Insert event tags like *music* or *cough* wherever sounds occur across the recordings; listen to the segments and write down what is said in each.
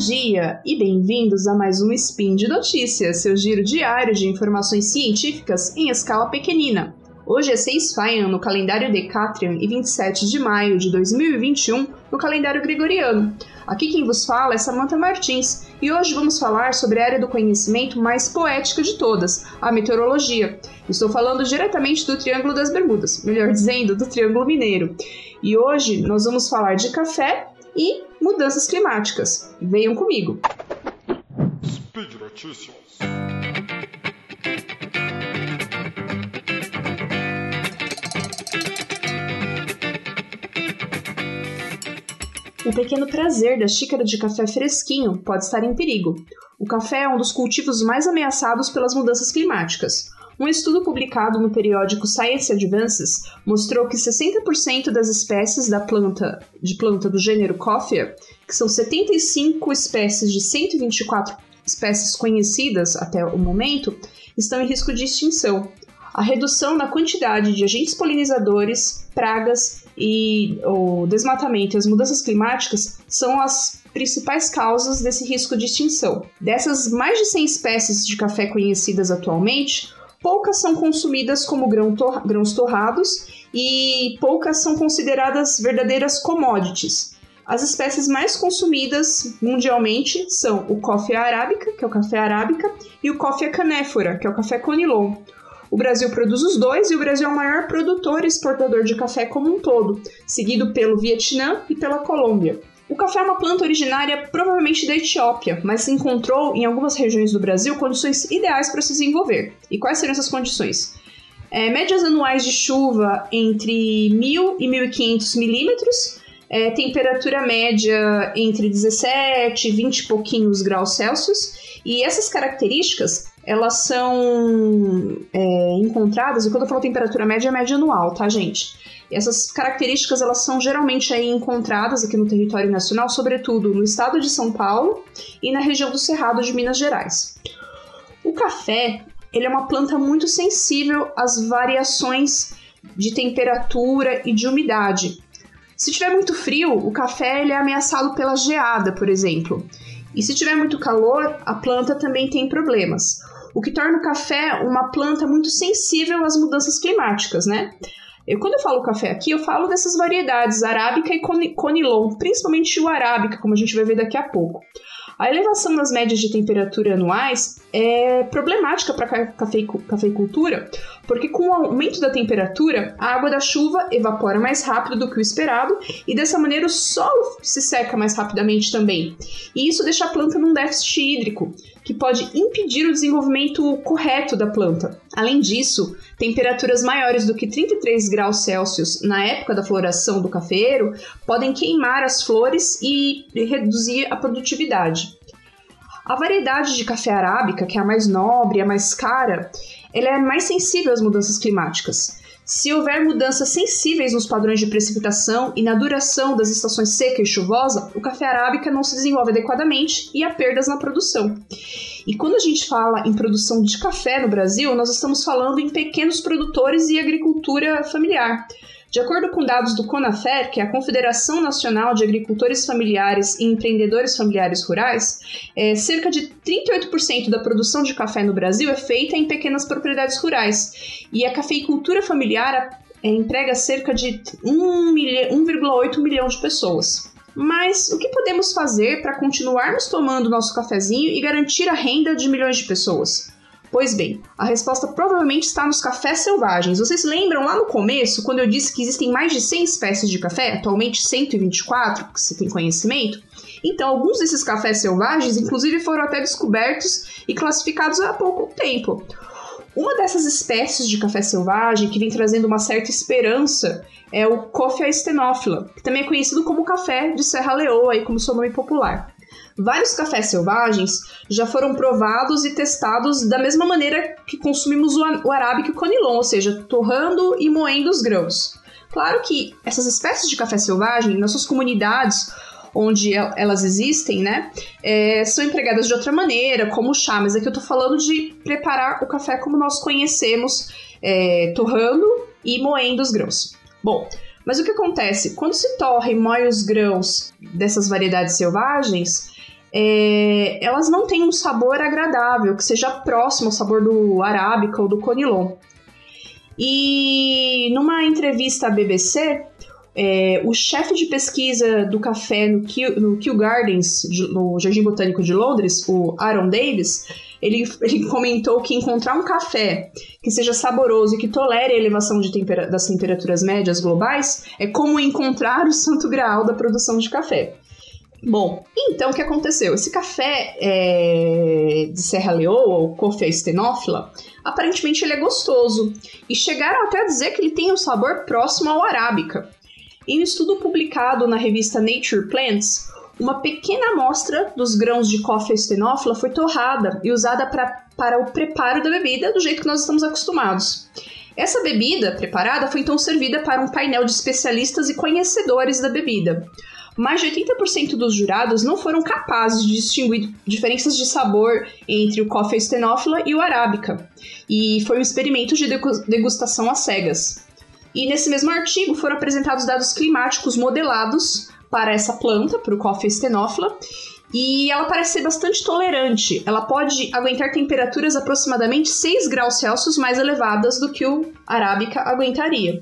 dia e bem-vindos a mais um Spin de Notícias, seu giro diário de informações científicas em escala pequenina. Hoje é 6 Faian no calendário Decatrian e 27 de maio de 2021 no calendário Gregoriano. Aqui quem vos fala é Samantha Martins e hoje vamos falar sobre a área do conhecimento mais poética de todas, a meteorologia. Estou falando diretamente do Triângulo das Bermudas, melhor dizendo, do Triângulo Mineiro. E hoje nós vamos falar de café e mudanças climáticas. Venham comigo. Speed Notícias. O pequeno prazer da xícara de café fresquinho pode estar em perigo. O café é um dos cultivos mais ameaçados pelas mudanças climáticas. Um estudo publicado no periódico Science Advances mostrou que 60% das espécies da planta de planta do gênero Coffea, que são 75 espécies de 124 espécies conhecidas até o momento, estão em risco de extinção. A redução na quantidade de agentes polinizadores, pragas e o desmatamento e as mudanças climáticas são as principais causas desse risco de extinção. Dessas mais de 100 espécies de café conhecidas atualmente, poucas são consumidas como grão tor grãos torrados e poucas são consideradas verdadeiras commodities. As espécies mais consumidas mundialmente são o coffee arábica, que é o café arábica, e o coffee canéfora, que é o café conilon. O Brasil produz os dois e o Brasil é o maior produtor e exportador de café como um todo, seguido pelo Vietnã e pela Colômbia. O café é uma planta originária provavelmente da Etiópia, mas se encontrou em algumas regiões do Brasil condições ideais para se desenvolver. E quais seriam essas condições? É, médias anuais de chuva entre 1.000 e 1.500 milímetros, é, temperatura média entre 17 e 20 e pouquinhos graus Celsius, e essas características elas são é, encontradas, e quando eu falo temperatura média, é média anual, tá, gente? Essas características elas são geralmente aí encontradas aqui no território nacional, sobretudo no estado de São Paulo e na região do Cerrado de Minas Gerais. O café ele é uma planta muito sensível às variações de temperatura e de umidade. Se tiver muito frio, o café ele é ameaçado pela geada, por exemplo. E se tiver muito calor, a planta também tem problemas. O que torna o café uma planta muito sensível às mudanças climáticas, né? Eu, quando eu falo café aqui, eu falo dessas variedades, arábica e conilon, principalmente o arábica, como a gente vai ver daqui a pouco. A elevação nas médias de temperatura anuais é problemática para a cafeicultura, porque com o aumento da temperatura, a água da chuva evapora mais rápido do que o esperado e dessa maneira o solo se seca mais rapidamente também. E isso deixa a planta num déficit hídrico, que pode impedir o desenvolvimento correto da planta. Além disso, temperaturas maiores do que 33 graus Celsius na época da floração do cafeiro podem queimar as flores e reduzir a produtividade. A variedade de café arábica, que é a mais nobre, a mais cara, ela é mais sensível às mudanças climáticas. Se houver mudanças sensíveis nos padrões de precipitação e na duração das estações seca e chuvosa, o café arábica não se desenvolve adequadamente e há perdas na produção. E quando a gente fala em produção de café no Brasil, nós estamos falando em pequenos produtores e agricultura familiar. De acordo com dados do CONAFER, que é a Confederação Nacional de Agricultores Familiares e Empreendedores Familiares Rurais, é, cerca de 38% da produção de café no Brasil é feita em pequenas propriedades rurais. E a cafeicultura familiar é, emprega cerca de 1,8 milhão de pessoas. Mas o que podemos fazer para continuarmos tomando nosso cafezinho e garantir a renda de milhões de pessoas? Pois bem, a resposta provavelmente está nos cafés selvagens. Vocês lembram lá no começo, quando eu disse que existem mais de 100 espécies de café, atualmente 124, que se tem conhecimento? Então, alguns desses cafés selvagens, inclusive, foram até descobertos e classificados há pouco tempo. Uma dessas espécies de café selvagem que vem trazendo uma certa esperança é o Coffea stenófila, que também é conhecido como café de Serra Leoa, aí como seu nome popular. Vários cafés selvagens já foram provados e testados da mesma maneira que consumimos o arábica e o conilon, ou seja, torrando e moendo os grãos. Claro que essas espécies de café selvagem, nas suas comunidades onde elas existem, né, é, são empregadas de outra maneira, como chá, mas aqui eu tô falando de preparar o café como nós conhecemos, é, torrando e moendo os grãos. Bom, mas o que acontece? Quando se torra e moe os grãos dessas variedades selvagens, é, elas não têm um sabor agradável, que seja próximo ao sabor do arábica ou do conilon. E numa entrevista à BBC, é, o chefe de pesquisa do café no Kew, no Kew Gardens, no Jardim Botânico de Londres, o Aaron Davis, ele, ele comentou que encontrar um café que seja saboroso e que tolere a elevação tempera das temperaturas médias globais é como encontrar o santo graal da produção de café. Bom, então o que aconteceu? Esse café é, de Serra Leoa, ou Coffea stenófila, aparentemente ele é gostoso. E chegaram até a dizer que ele tem um sabor próximo ao arábica. Em um estudo publicado na revista Nature Plants, uma pequena amostra dos grãos de Coffea stenófila foi torrada e usada pra, para o preparo da bebida do jeito que nós estamos acostumados. Essa bebida preparada foi então servida para um painel de especialistas e conhecedores da bebida mais de 80% dos jurados não foram capazes de distinguir diferenças de sabor entre o coffee estenófila e o arábica, e foi um experimento de degustação às cegas. E nesse mesmo artigo foram apresentados dados climáticos modelados para essa planta, para o coffee estenófila, e ela parece ser bastante tolerante. Ela pode aguentar temperaturas aproximadamente 6 graus Celsius mais elevadas do que o arábica aguentaria.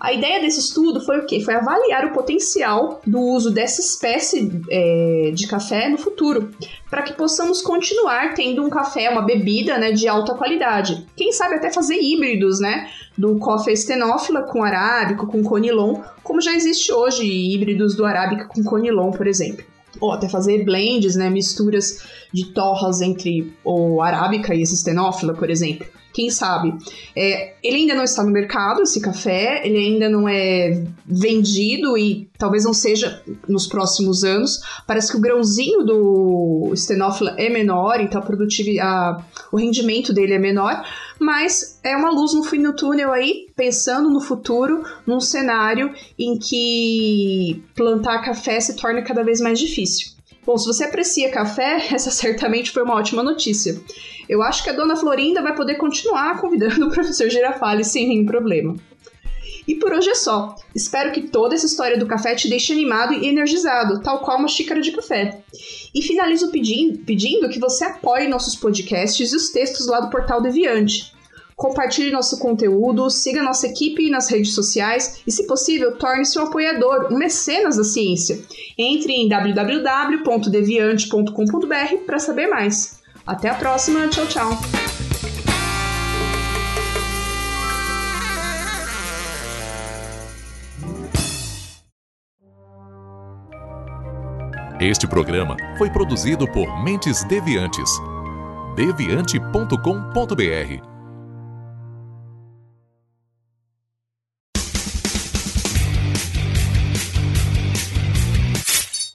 A ideia desse estudo foi o quê? Foi avaliar o potencial do uso dessa espécie é, de café no futuro, para que possamos continuar tendo um café, uma bebida né, de alta qualidade. Quem sabe até fazer híbridos, né? Do coffee estenófila com arábico, com conilon, como já existe hoje híbridos do arábica com conilon, por exemplo ou até fazer blends, né, misturas de torras entre o arábica e esse estenófila, por exemplo quem sabe. É, ele ainda não está no mercado, esse café, ele ainda não é vendido e talvez não seja nos próximos anos. Parece que o grãozinho do estenófila é menor, então a produtividade, o rendimento dele é menor, mas é uma luz no fim do túnel aí, pensando no futuro, num cenário em que plantar café se torna cada vez mais difícil. Bom, se você aprecia café, *laughs* essa certamente foi uma ótima notícia. Eu acho que a dona Florinda vai poder continuar convidando *laughs* o professor Girafales sem nenhum problema. E por hoje é só. Espero que toda essa história do café te deixe animado e energizado, tal qual uma xícara de café. E finalizo pedindo, pedindo que você apoie nossos podcasts e os textos lá do Portal Deviante. Compartilhe nosso conteúdo, siga nossa equipe nas redes sociais e, se possível, torne-se um apoiador, um mecenas da ciência. Entre em www.deviante.com.br para saber mais. Até a próxima, tchau, tchau! Este programa foi produzido por Mentes Deviantes. deviante.com.br